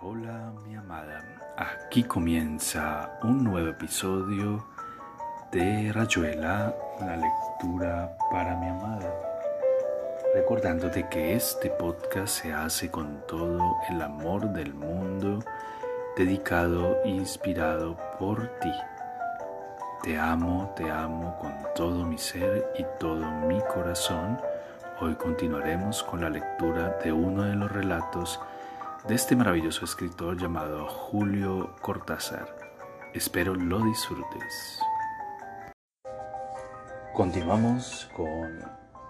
Hola, mi amada. Aquí comienza un nuevo episodio de Rayuela, la lectura para mi amada. Recordándote que este podcast se hace con todo el amor del mundo, dedicado e inspirado por ti. Te amo, te amo con todo mi ser y todo mi corazón. Hoy continuaremos con la lectura de uno de los relatos de este maravilloso escritor llamado Julio Cortázar. Espero lo disfrutes. Continuamos con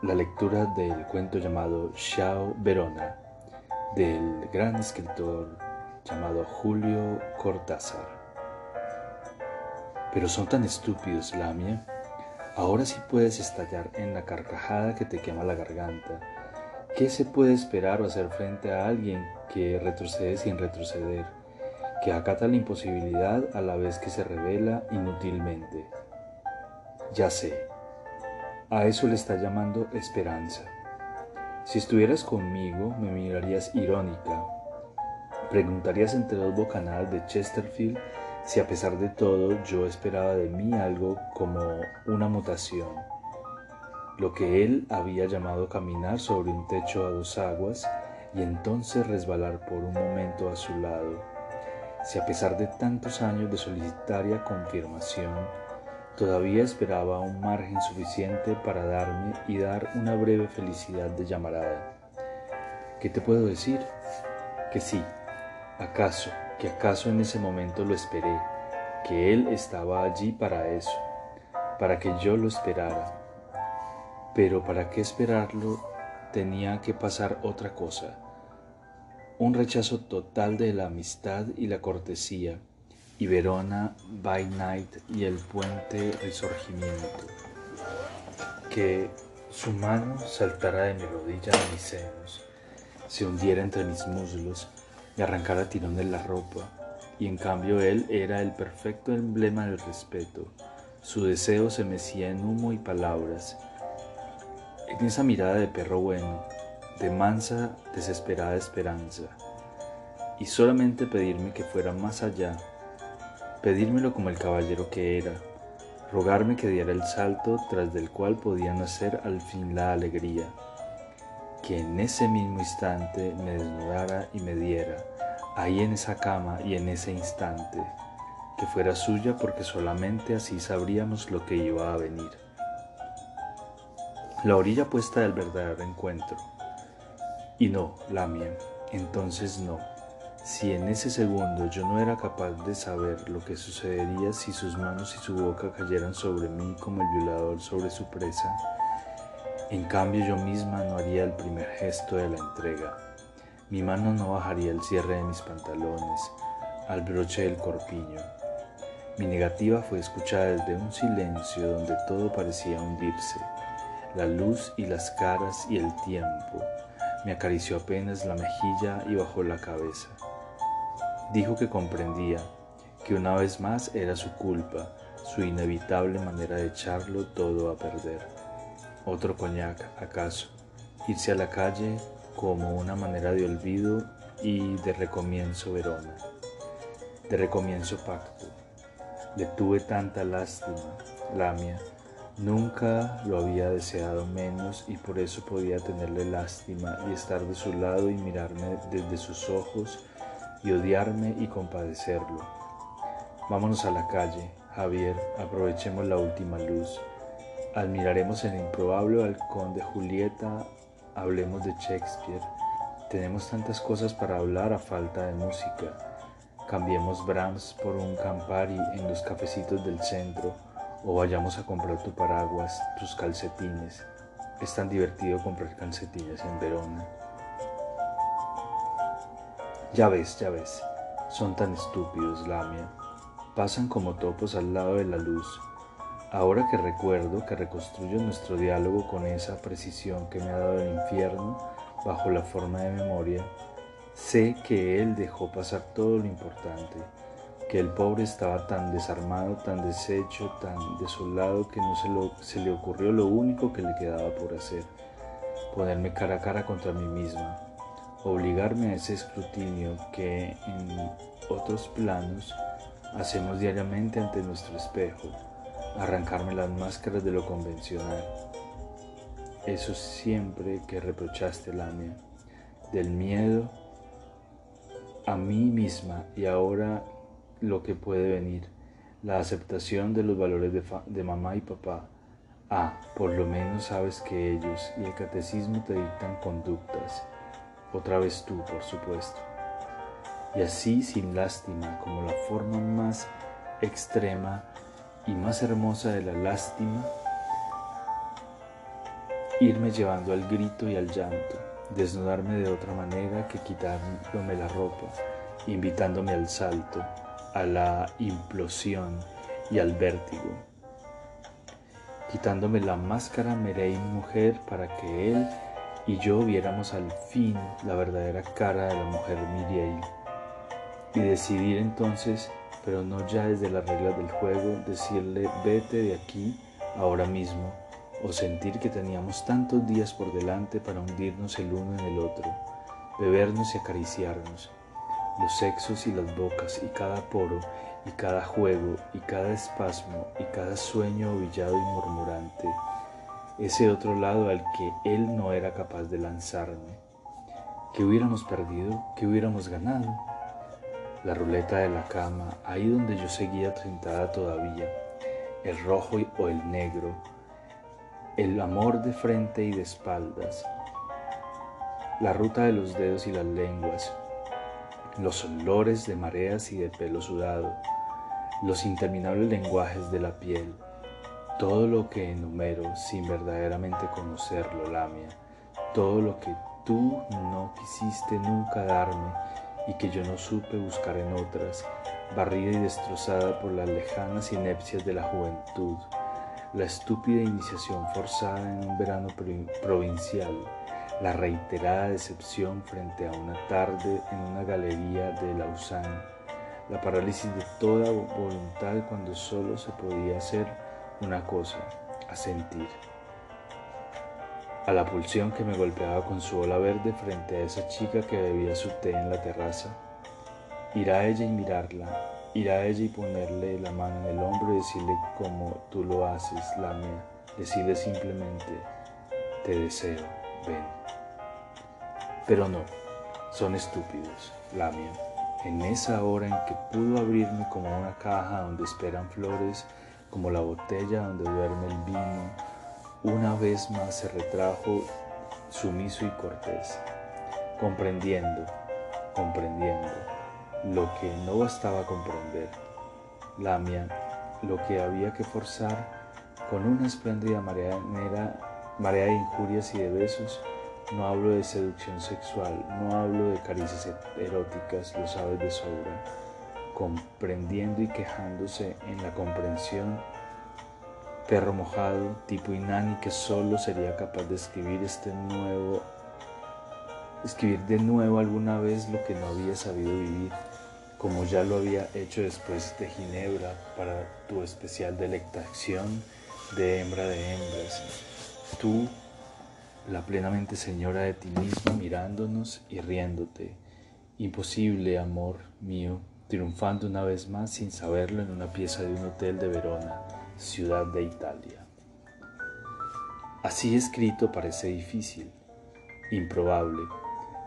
la lectura del cuento llamado Xiao Verona del gran escritor llamado Julio Cortázar. Pero son tan estúpidos, Lamia. Ahora sí puedes estallar en la carcajada que te quema la garganta ¿Qué se puede esperar o hacer frente a alguien que retrocede sin retroceder, que acata la imposibilidad a la vez que se revela inútilmente? Ya sé, a eso le está llamando esperanza. Si estuvieras conmigo, me mirarías irónica. Preguntarías entre dos bocanadas de Chesterfield si a pesar de todo yo esperaba de mí algo como una mutación lo que él había llamado caminar sobre un techo a dos aguas y entonces resbalar por un momento a su lado. Si a pesar de tantos años de solicitaria confirmación, todavía esperaba un margen suficiente para darme y dar una breve felicidad de llamarada. ¿Qué te puedo decir? Que sí, acaso, que acaso en ese momento lo esperé, que él estaba allí para eso, para que yo lo esperara pero para qué esperarlo tenía que pasar otra cosa, un rechazo total de la amistad y la cortesía, y Verona by night y el puente resurgimiento, que su mano saltara de mi rodilla a mis senos, se hundiera entre mis muslos, me arrancara tirón de la ropa, y en cambio él era el perfecto emblema del respeto, su deseo se mecía en humo y palabras, en esa mirada de perro bueno, de mansa, desesperada esperanza, y solamente pedirme que fuera más allá, pedírmelo como el caballero que era, rogarme que diera el salto tras del cual podía nacer al fin la alegría, que en ese mismo instante me desnudara y me diera, ahí en esa cama y en ese instante, que fuera suya porque solamente así sabríamos lo que iba a venir la orilla puesta del verdadero encuentro. Y no, Lamia, entonces no. Si en ese segundo yo no era capaz de saber lo que sucedería si sus manos y su boca cayeran sobre mí como el violador sobre su presa, en cambio yo misma no haría el primer gesto de la entrega. Mi mano no bajaría el cierre de mis pantalones al broche del corpiño. Mi negativa fue escuchada desde un silencio donde todo parecía hundirse la luz y las caras y el tiempo. Me acarició apenas la mejilla y bajó la cabeza. Dijo que comprendía, que una vez más era su culpa, su inevitable manera de echarlo todo a perder. Otro coñac, acaso, irse a la calle como una manera de olvido y de recomienzo Verona, de recomienzo pacto. Le tuve tanta lástima, Lamia, Nunca lo había deseado menos y por eso podía tenerle lástima y estar de su lado y mirarme desde sus ojos y odiarme y compadecerlo. Vámonos a la calle, Javier, aprovechemos la última luz. Admiraremos el improbable balcón de Julieta, hablemos de Shakespeare. Tenemos tantas cosas para hablar a falta de música. Cambiemos Brahms por un Campari en los cafecitos del centro o vayamos a comprar tu paraguas, tus calcetines. Es tan divertido comprar calcetines en Verona. Ya ves, ya ves, son tan estúpidos, Lamia. Pasan como topos al lado de la luz. Ahora que recuerdo que reconstruyo nuestro diálogo con esa precisión que me ha dado el infierno bajo la forma de memoria, sé que él dejó pasar todo lo importante que el pobre estaba tan desarmado, tan deshecho, tan desolado que no se, le ocurrió lo único que le quedaba por hacer, ponerme cara a cara contra mí misma, obligarme a ese escrutinio que en otros planos hacemos diariamente ante nuestro espejo, arrancarme las máscaras de lo convencional. Eso siempre que reprochaste, Lamia, del miedo a mí misma y ahora lo que puede venir, la aceptación de los valores de, mamá y papá. Ah, por lo menos sabes que ellos y el catecismo te dictan conductas. Otra vez tú, por supuesto. Y así sin lástima, como la forma más extrema y más hermosa de la lástima, irme llevando al grito y al llanto, desnudarme de otra manera que quitándome la ropa, invitándome al salto, a la implosión y al vértigo, quitándome la máscara Merein mujer para que él y yo viéramos al fin la verdadera cara de la mujer Miriel. Y decidir entonces, pero no ya desde las reglas del juego, decirle vete de aquí ahora mismo o sentir que teníamos tantos días por delante para hundirnos el uno en el otro, bebernos y acariciarnos, los sexos y las bocas y cada poro y cada juego y cada espasmo y cada sueño ovillado y murmurante, ese otro lado al que él no era capaz de lanzarme. ¿Qué hubiéramos perdido? ¿Qué hubiéramos ganado? La ruleta de la cama, ahí donde yo seguía trintada todavía, el rojo o el negro, el amor de frente y de espaldas, la ruta de los dedos y las lenguas, los olores de mareas y de pelo sudado, los interminables lenguajes de la piel, todo lo que enumero sin verdaderamente conocerlo, Lamia, todo lo que tú no quisiste nunca darme y que yo no supe buscar en otras, barrida y destrozada por las lejanas inepcias de la juventud la estúpida iniciación forzada en un verano provincial, la reiterada decepción frente a una tarde en una galería de Lausanne, la parálisis de toda voluntad cuando solo se podía hacer una cosa, asentir. A la pulsión que me golpeaba con su ola verde frente a esa chica que bebía su té en la terraza, ir a ella y mirarla, ir a ella y ponerle la mano en el hombro y decirle como tú lo haces, Lamia, decirle simplemente, te deseo, ven. Pero no, son estúpidos, Lamia. En esa hora en que pudo abrirme como una caja donde esperan flores, como la botella donde duerme el vino, una vez más se retrajo sumiso y cortés, comprendiendo, comprendiendo lo que no bastaba comprender, Lamia, lo que había que forzar con una espléndida marea, marea de injurias y de besos, no hablo de seducción sexual, no hablo de caricias eróticas, lo sabes de sobra, comprendiendo y quejándose en la comprensión, perro mojado, tipo Inani que solo sería capaz de escribir este nuevo, escribir de nuevo alguna vez lo que no había sabido vivir como ya lo había hecho después de Ginebra para tu especial delectación de hembra de hembras. Tú, la plenamente señora de ti mismo, mirándonos y riéndote. Imposible, amor mío, triunfando una vez más sin saberlo en una pieza de un hotel de Verona, ciudad de Italia. Así escrito parece difícil, improbable,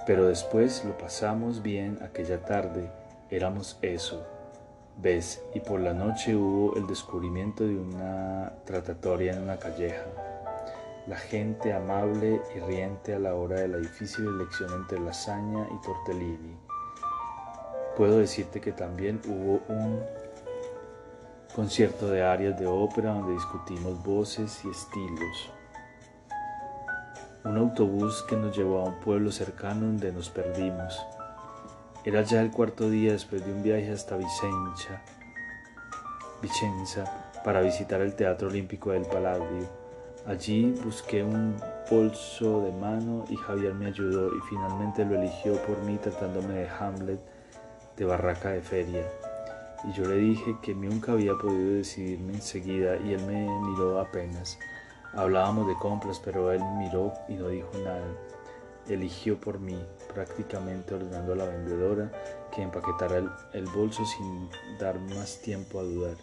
pero después lo pasamos bien aquella tarde Éramos eso, ves, y por la noche hubo el descubrimiento de una tratatoria en una calleja. La gente amable y riente a la hora de la difícil elección entre lasaña y tortellini. Puedo decirte que también hubo un concierto de arias de ópera donde discutimos voces y estilos. Un autobús que nos llevó a un pueblo cercano donde nos perdimos. Era ya el cuarto día después de un viaje hasta Vicenza, Vicenza para visitar el Teatro Olímpico del Palladio. Allí busqué un bolso de mano y Javier me ayudó y finalmente lo eligió por mí tratándome de Hamlet de barraca de feria. Y yo le dije que nunca había podido decidirme enseguida y él me miró apenas. Hablábamos de compras, pero él miró y no dijo nada. eligió por mí, prácticamente ordenando a la vendedora que empaquetara el, bolso sin dar más tiempo a dudar.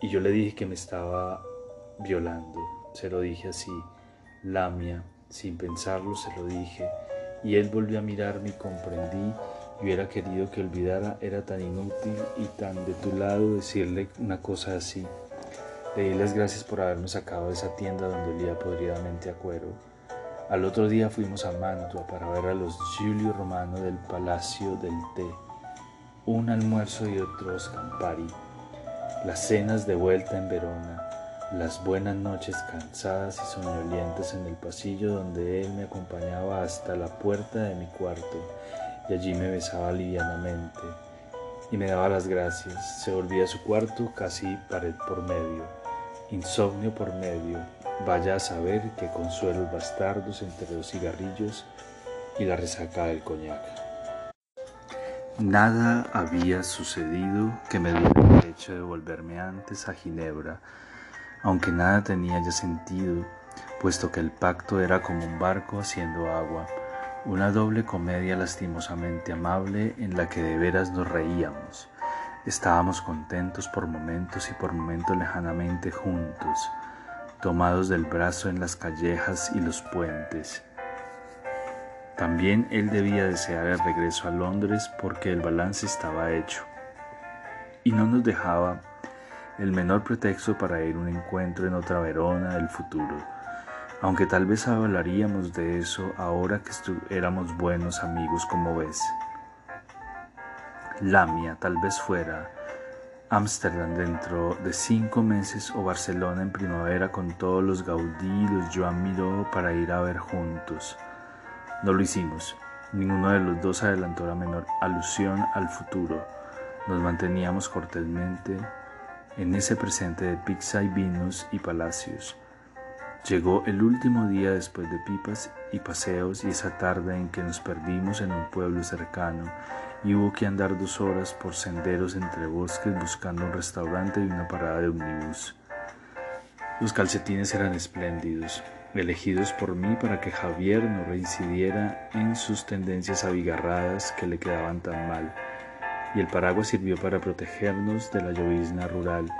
Y yo le dije que me estaba violando. Se lo dije así, Lamia, sin pensarlo se lo dije. Y él volvió a mirarme y comprendí y hubiera querido que olvidara. Era tan inútil y tan de tu lado decirle una cosa así. Le di las gracias por haberme sacado de esa tienda donde olía podridamente a cuero. Al otro día fuimos a Mantua para ver a los Giulio Romano del Palacio del Té, un almuerzo y otros Campari, las cenas de vuelta en Verona, las buenas noches cansadas y soñolientas en el pasillo donde él me acompañaba hasta la puerta de mi cuarto y allí me besaba livianamente y me daba las gracias. Se volvía a su cuarto casi pared por medio insomnio por medio, vaya a saber qué consuelos bastardos entre los cigarrillos y la resaca del coñac. Nada había sucedido que me diera el derecho de volverme antes a Ginebra, aunque nada tenía ya sentido, puesto que el pacto era como un barco haciendo agua, una doble comedia lastimosamente amable en la que de veras nos reíamos Estábamos contentos por momentos y por momentos lejanamente juntos, tomados del brazo en las callejas y los puentes. También él debía desear el regreso a Londres porque el balance estaba hecho y no nos dejaba el menor pretexto para ir a un encuentro en otra Verona del futuro, aunque tal vez hablaríamos de eso ahora que éramos buenos amigos como ves. Lamia tal vez fuera Ámsterdam dentro de cinco meses o Barcelona en primavera con todos los Gaudí y los Joan Miró para ir a ver juntos. No lo hicimos. Ninguno de los dos adelantó la menor alusión al futuro. Nos manteníamos cortésmente en ese presente de pizza y vinos y palacios. Llegó el último día después de pipas y paseos y esa tarde en que nos perdimos en un pueblo cercano y hubo que andar dos horas por senderos entre bosques buscando un restaurante y una parada de omnibus. Los calcetines eran espléndidos, elegidos por mí para que Javier no reincidiera en sus tendencias abigarradas que le quedaban tan mal, y el paraguas sirvió para protegernos de la llovizna rural.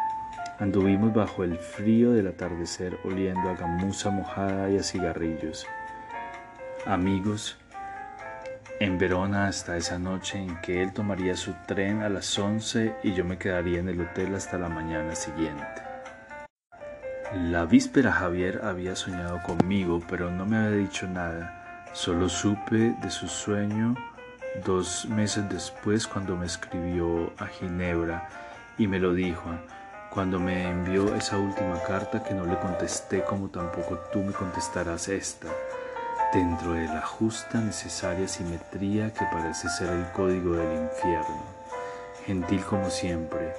Anduvimos bajo el frío del atardecer oliendo a gamuza mojada y a cigarrillos. Amigos, en Verona hasta esa noche en que él tomaría su tren a las 11 y yo me quedaría en el hotel hasta la mañana siguiente. La víspera Javier había soñado conmigo, pero no me había dicho nada. Solo supe de su sueño dos meses después cuando me escribió a Ginebra y me lo dijo cuando me envió esa última carta que no le contesté como tampoco tú me contestarás esta dentro de la justa necesaria simetría que parece ser el código del infierno. Gentil como siempre,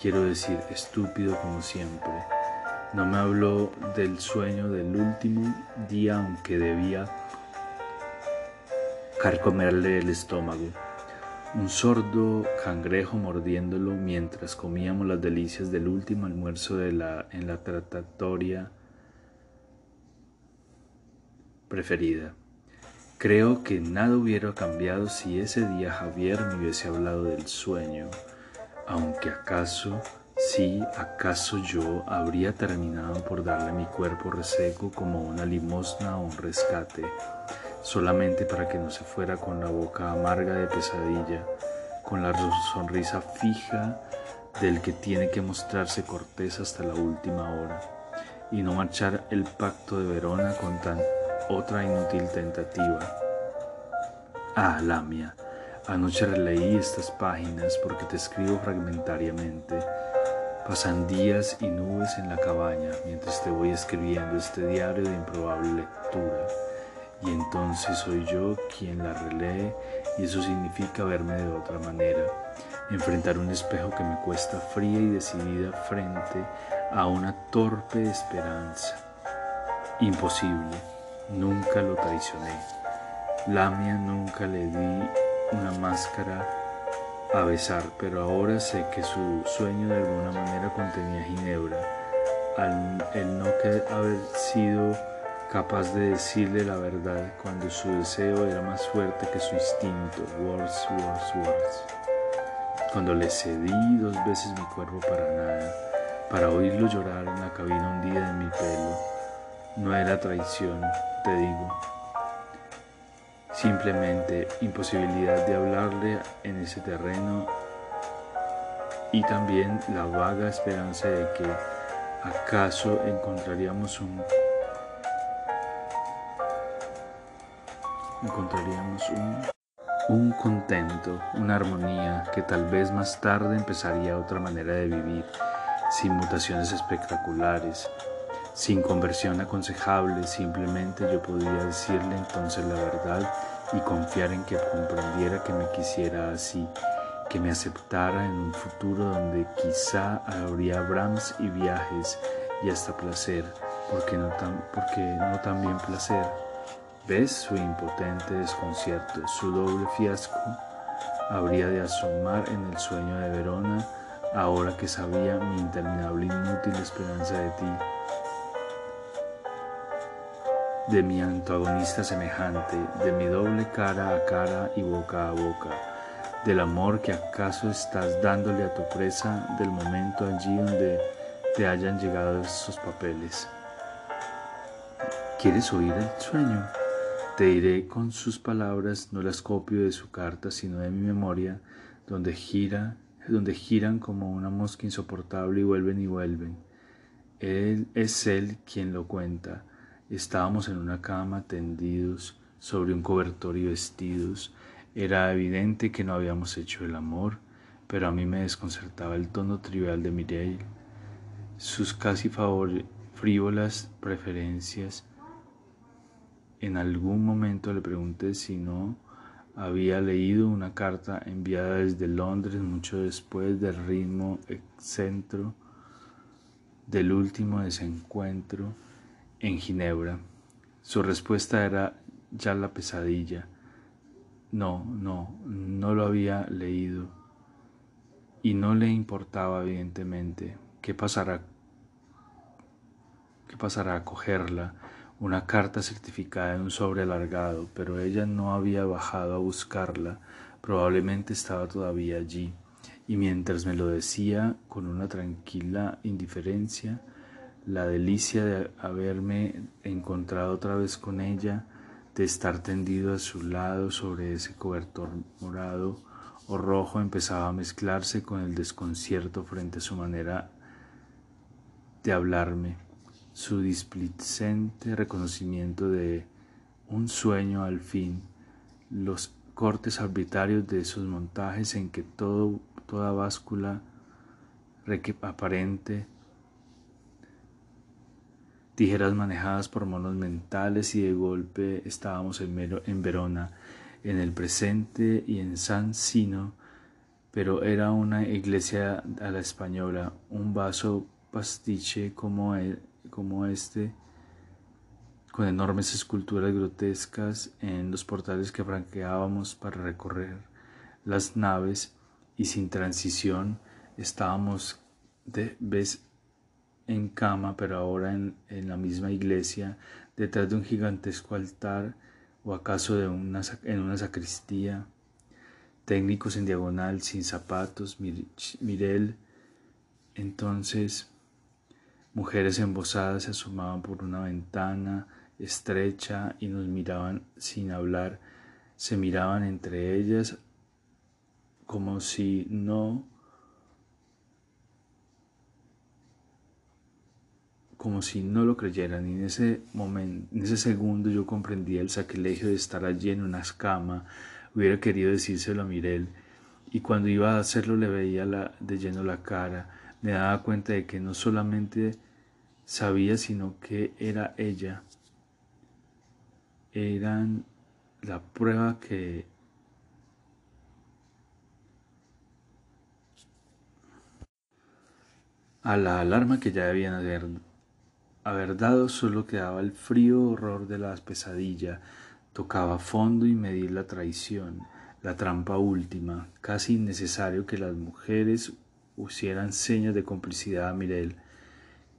quiero decir estúpido como siempre. No me habló del sueño del último día aunque debía carcomerle el estómago. Un sordo cangrejo mordiéndolo mientras comíamos las delicias del último almuerzo en la tratatoria preferida. Creo que nada hubiera cambiado si ese día Javier me hubiese hablado del sueño, aunque acaso, sí, acaso yo habría terminado por darle mi cuerpo reseco como una limosna o un rescate, solamente para que no se fuera con la boca amarga de pesadilla, con la sonrisa fija del que tiene que mostrarse cortés hasta la última hora, y no marchar el pacto de Verona con tan otra inútil tentativa. Ah, Lamia, anoche releí estas páginas porque te escribo fragmentariamente. Pasan días y nubes en la cabaña mientras te voy escribiendo este diario de improbable lectura. Y entonces soy yo quien la relee y eso significa verme de otra manera, enfrentar un espejo que me cuesta fría y decidida frente a una torpe esperanza. Imposible nunca lo traicioné. Lamia nunca le di una máscara a besar, pero ahora sé que su sueño de alguna manera contenía Ginebra. Al el no haber sido capaz de decirle la verdad cuando su deseo era más fuerte que su instinto. Words, words, words. Cuando le cedí dos veces mi cuerpo para nada, para oírlo llorar en la cabina hundida de mi pelo, no era traición, te digo. Simplemente imposibilidad de hablarle en ese terreno y también la vaga esperanza de que acaso encontraríamos un encontraríamos un, un contento, una armonía que tal vez más tarde empezaría otra manera de vivir, sin mutaciones espectaculares, sin conversión aconsejable, simplemente yo podría decirle entonces la verdad y confiar en que comprendiera que me quisiera así, que me aceptara en un futuro donde quizá habría Brahms y viajes y hasta placer, porque no, tan, porque no también placer. ¿Ves su impotente desconcierto, su doble fiasco? Habría de asomar en el sueño de Verona, ahora que sabía mi interminable inútil esperanza de ti, de mi antagonista semejante, de mi doble cara a cara y boca a boca, del amor que acaso estás dándole a tu presa del momento allí donde te hayan llegado esos papeles. ¿Quieres oír el sueño? Te diré con sus palabras, no las copio de su carta, sino de mi memoria, donde gira, donde giran como una mosca insoportable y vuelven y vuelven. Él es él quien lo cuenta. Estábamos en una cama tendidos sobre un cobertor y vestidos. Era evidente que no habíamos hecho el amor, pero a mí me desconcertaba el tono trivial de Mireille, sus casi frívolas preferencias en algún momento le pregunté si no había leído una carta enviada desde Londres mucho después del ritmo excentro del último desencuentro en Ginebra. Su respuesta era ya la pesadilla. No, no, no lo había leído. Y no le importaba, evidentemente, qué pasará, qué pasará a cogerla una carta certificada en un sobre alargado, pero ella no había bajado a buscarla, probablemente estaba todavía allí, y mientras me lo decía con una tranquila indiferencia, la delicia de haberme encontrado otra vez con ella, de estar tendido a su lado sobre ese cobertor morado o rojo empezaba a mezclarse con el desconcierto frente a su manera de hablarme su displicente reconocimiento de un sueño al fin, los cortes arbitrarios de esos montajes en que todo, toda báscula aparente, tijeras manejadas por monos mentales y de golpe estábamos en, en Verona, en el presente y en San Sino, pero era una iglesia a la española, un vaso pastiche como el, como este, con enormes esculturas grotescas en los portales que franqueábamos para recorrer las naves y sin transición estábamos de vez en cama, pero ahora en, en, la misma iglesia, detrás de un gigantesco altar o acaso de una, en una sacristía, técnicos en diagonal, sin zapatos, Mirel, entonces Mujeres embosadas se asomaban por una ventana estrecha y nos miraban sin hablar, se miraban entre ellas como si no como si no lo creyeran. Y en ese momento, en ese segundo yo comprendía el sacrilegio de estar allí en una escama, hubiera querido decírselo a Mirel. Y cuando iba a hacerlo le veía la, de lleno la cara, me daba cuenta de que no solamente sabía, sino que era ella. Eran la prueba que a la alarma que ya debían haber, haber dado solo quedaba el frío horror de la pesadilla, tocaba fondo y medir la traición, la trampa última, casi innecesario que las mujeres hicieran señas de complicidad a Mirel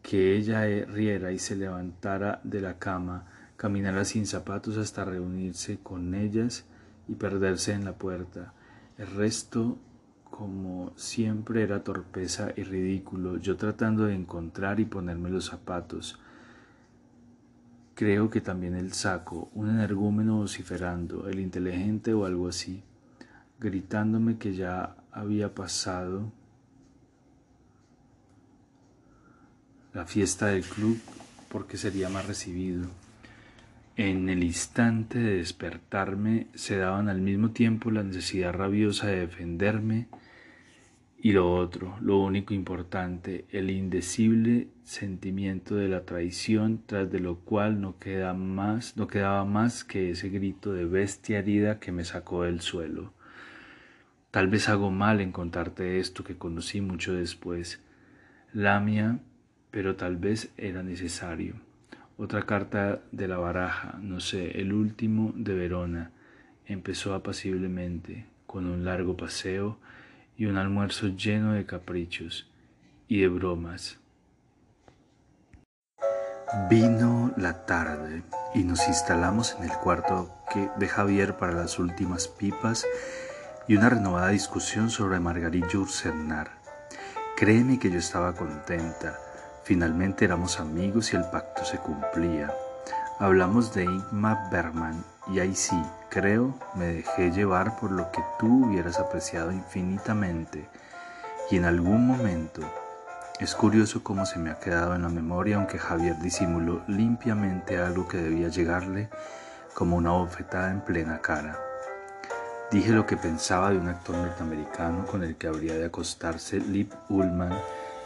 que ella riera y se levantara de la cama, caminara sin zapatos hasta reunirse con ellas y perderse en la puerta. El resto, como siempre, era torpeza y ridículo, yo tratando de encontrar y ponerme los zapatos. Creo que también el saco, un energúmeno vociferando, el inteligente o algo así, gritándome que ya había pasado la fiesta del club porque sería más recibido. En el instante de despertarme se daban al mismo tiempo la necesidad rabiosa de defenderme y lo otro, lo único importante, el indecible sentimiento de la traición, tras de lo cual no, queda más, no quedaba más que ese grito de bestia herida que me sacó del suelo. Tal vez hago mal en contarte esto que conocí mucho después. Lamia, pero tal vez era necesario. Otra carta de la baraja, no sé, el último de Verona, empezó apaciblemente, con un largo paseo y un almuerzo lleno de caprichos y de bromas. Vino la tarde y nos instalamos en el cuarto de Javier para las últimas pipas y una renovada discusión sobre Margarita Ursernar. Créeme que yo estaba contenta. Finalmente éramos amigos y el pacto se cumplía. Hablamos de Ingmar Bergman y ahí sí, creo, me dejé llevar por lo que tú hubieras apreciado infinitamente y en algún momento es curioso cómo se me ha quedado en la memoria, aunque Javier disimuló limpiamente algo que debía llegarle como una bofetada en plena cara. Dije lo que pensaba de un actor norteamericano con el que habría de acostarse Lip Ullman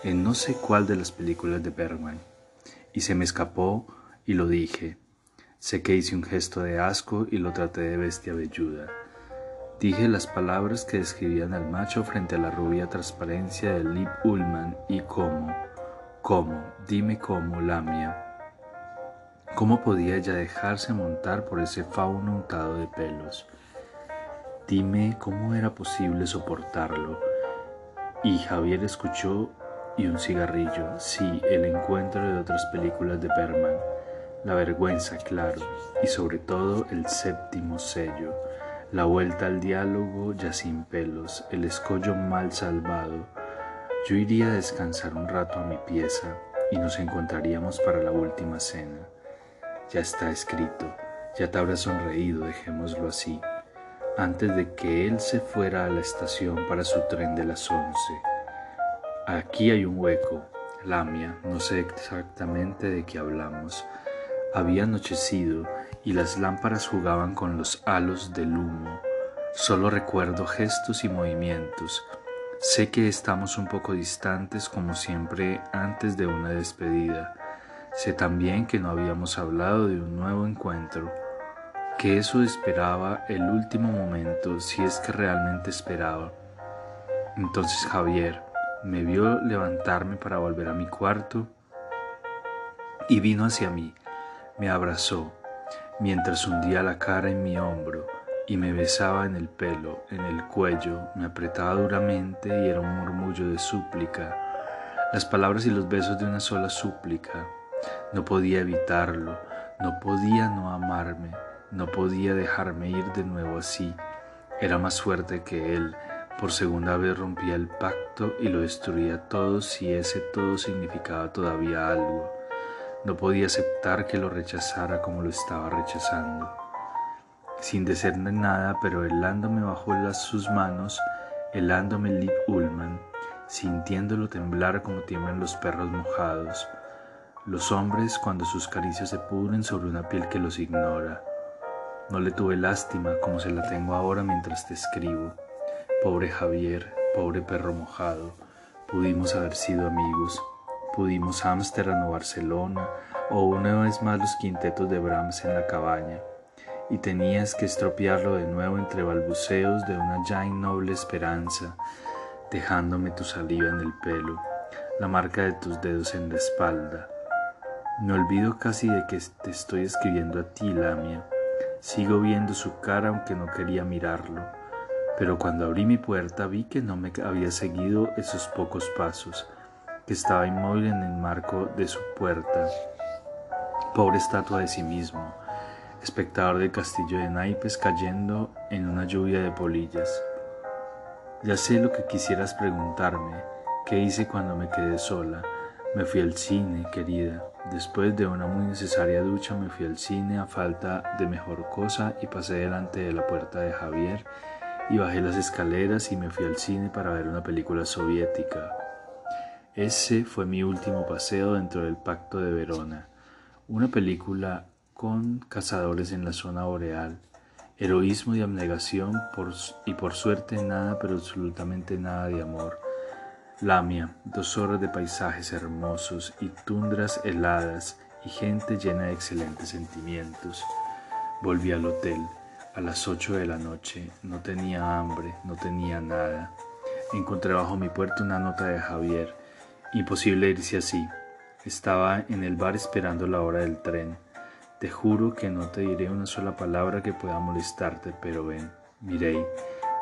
en no sé cuál de las películas de Bergman. Y se me escapó y lo dije. Sé que hice un gesto de asco y lo traté de bestia velluda. Dije las palabras que describían al macho frente a la rubia transparencia de Lip Ullman y cómo, cómo, dime cómo, Lamia. ¿Cómo podía ella dejarse montar por ese fauno untado de pelos? Dime cómo era posible soportarlo. Y Javier escuchó y un cigarrillo, sí, el encuentro de otras películas de Berman, la vergüenza, claro, y sobre todo el séptimo sello, la vuelta al diálogo ya sin pelos, el escollo mal salvado. Yo iría a descansar un rato a mi pieza y nos encontraríamos para la última cena. Ya está escrito, ya te habrá sonreído, dejémoslo así antes de que él se fuera a la estación para su tren de las once. Aquí hay un hueco, Lamia, no sé exactamente de qué hablamos. Había anochecido y las lámparas jugaban con los halos del humo. Solo recuerdo gestos y movimientos. Sé que estamos un poco distantes como siempre antes de una despedida. Sé también que no habíamos hablado de un nuevo encuentro que eso esperaba el último momento si es que realmente esperaba. Entonces Javier me vio levantarme para volver a mi cuarto y vino hacia mí, me abrazó, mientras hundía la cara en mi hombro y me besaba en el pelo, en el cuello, me apretaba duramente y era un murmullo de súplica, las palabras y los besos de una sola súplica. No podía evitarlo, no podía no amarme, no podía dejarme ir de nuevo así. Era más fuerte que él. Por segunda vez rompía el pacto y lo destruía todo si ese todo significaba todavía algo. No podía aceptar que lo rechazara como lo estaba rechazando. Sin decirle nada, pero helándome bajo las, sus manos, helándome Lip Ullman, sintiéndolo temblar como tiemblan los perros mojados, los hombres cuando sus caricias se pudren sobre una piel que los ignora no le tuve lástima como se la tengo ahora mientras te escribo. Pobre Javier, pobre perro mojado, pudimos haber sido amigos. Pudimos Ámsterdam o Barcelona o una vez más los quintetos de Brahms en la cabaña. Y tenías que estropearlo de nuevo entre balbuceos de una ya innoble esperanza, dejándome tu saliva en el pelo, la marca de tus dedos en la espalda. Me olvido casi de que te estoy escribiendo a ti, Lamia Sigo viendo su cara aunque no quería mirarlo, pero cuando abrí mi puerta vi que no me había seguido esos pocos pasos, que estaba inmóvil en el marco de su puerta. Pobre estatua de sí mismo, espectador del castillo de naipes cayendo en una lluvia de polillas. Ya sé lo que quisieras preguntarme, qué hice cuando me quedé sola. Me fui al cine, querida. Después de una muy necesaria ducha me fui al cine a falta de mejor cosa y pasé delante de la puerta de Javier y bajé las escaleras y me fui al cine para ver una película soviética. Ese fue mi último paseo dentro del Pacto de Verona, una película con cazadores en la zona boreal, heroísmo y abnegación y por suerte nada, pero absolutamente nada de amor. Lamia, dos horas de paisajes hermosos y tundras heladas y gente llena de excelentes sentimientos. Volví al hotel a las ocho de la noche, no tenía hambre, no tenía nada. Encontré bajo mi puerta una nota de Javier. Imposible irse así. Estaba en el bar esperando la hora del tren. Te juro que no te diré una sola palabra que pueda molestarte, pero ven, miré,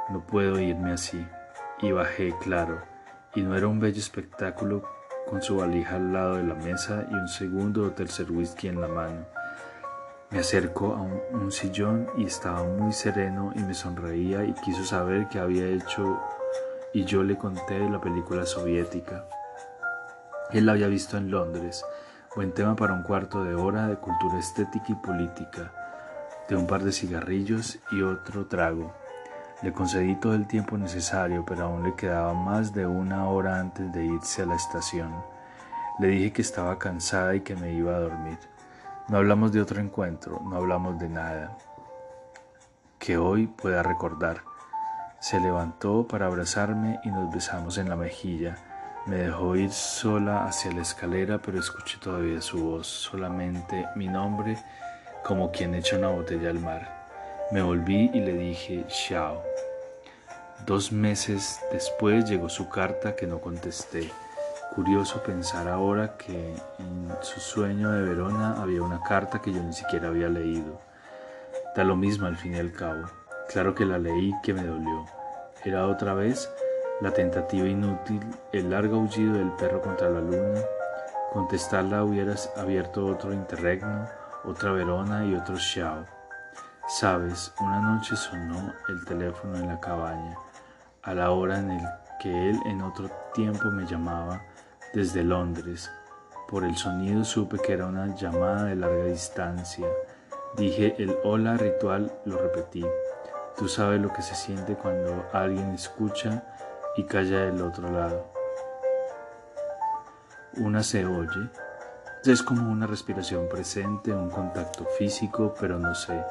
no puedo irme así. Y bajé, claro, y no era un bello espectáculo con su valija al lado de la mesa y un segundo o tercer whisky en la mano. Me acercó a un, sillón y estaba muy sereno y me sonreía y quiso saber qué había hecho y yo le conté la película soviética. Él la había visto en Londres, buen tema para un cuarto de hora de cultura estética y política, de un par de cigarrillos y otro trago. Le concedí todo el tiempo necesario, pero aún le quedaba más de una hora antes de irse a la estación. Le dije que estaba cansada y que me iba a dormir. No hablamos de otro encuentro, no hablamos de nada que hoy pueda recordar. Se levantó para abrazarme y nos besamos en la mejilla. Me dejó ir sola hacia la escalera, pero escuché todavía su voz, solamente mi nombre, como quien echa una botella al mar. Me volví y le dije, chao. Dos meses después llegó su carta que no contesté. Curioso pensar ahora que en su sueño de Verona había una carta que yo ni siquiera había leído. Da lo mismo al fin y al cabo. Claro que la leí que me dolió. Era otra vez la tentativa inútil, el largo aullido del perro contra la luna. Contestarla hubieras abierto otro interregno, otra Verona y otro Xiao. Sabes, una noche sonó el teléfono en la cabaña, a la hora en el que él en otro tiempo me llamaba desde Londres. Por el sonido supe que era una llamada de larga distancia. Dije el hola ritual, lo repetí. Tú sabes lo que se siente cuando alguien escucha y calla del otro lado. Una se oye. Es como una respiración presente, un contacto físico, pero no sé.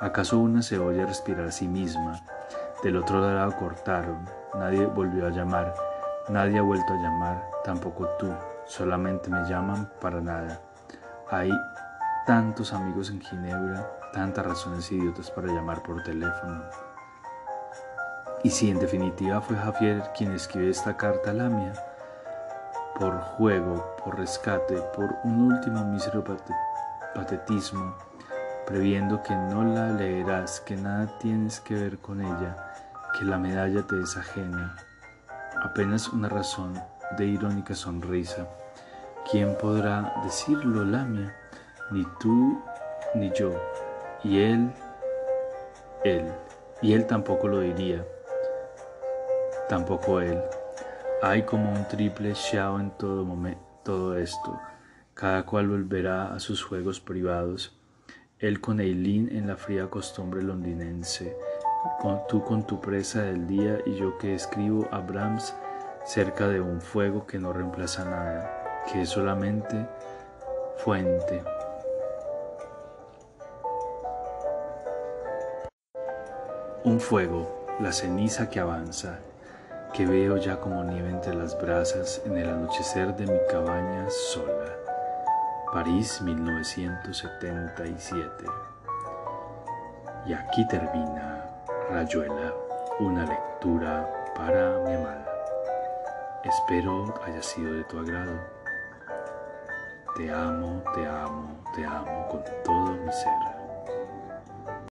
¿Acaso una se oye respirar a sí misma? Del otro lado cortaron. Nadie volvió a llamar. Nadie ha vuelto a llamar, tampoco tú, solamente me llaman para nada. Hay tantos amigos en Ginebra, tantas razones idiotas para llamar por teléfono. Y si en definitiva fue Javier quien escribe esta carta a Lamia, por juego, por rescate, por un último mísero patetismo, previendo que no la leerás, que nada tienes que ver con ella, que la medalla te es ajena, apenas una razón de irónica sonrisa. ¿Quién podrá decirlo, Lamia? Ni tú ni yo. Y él, él. Y él tampoco lo diría. Tampoco él. Hay como un triple xiao en todo, momento, todo esto. Cada cual volverá a sus juegos privados. Él con Eileen en la fría costumbre londinense tú con tu presa del día y yo que escribo a Brahms cerca de un fuego que no reemplaza nada, que es solamente fuente. Un fuego, la ceniza que avanza, que veo ya como nieve entre las brasas en el anochecer de mi cabaña sola. París 1977. Y aquí termina Rayuela, una lectura para mi amada. Espero haya sido de tu agrado. Te amo, te amo, te amo con todo mi ser.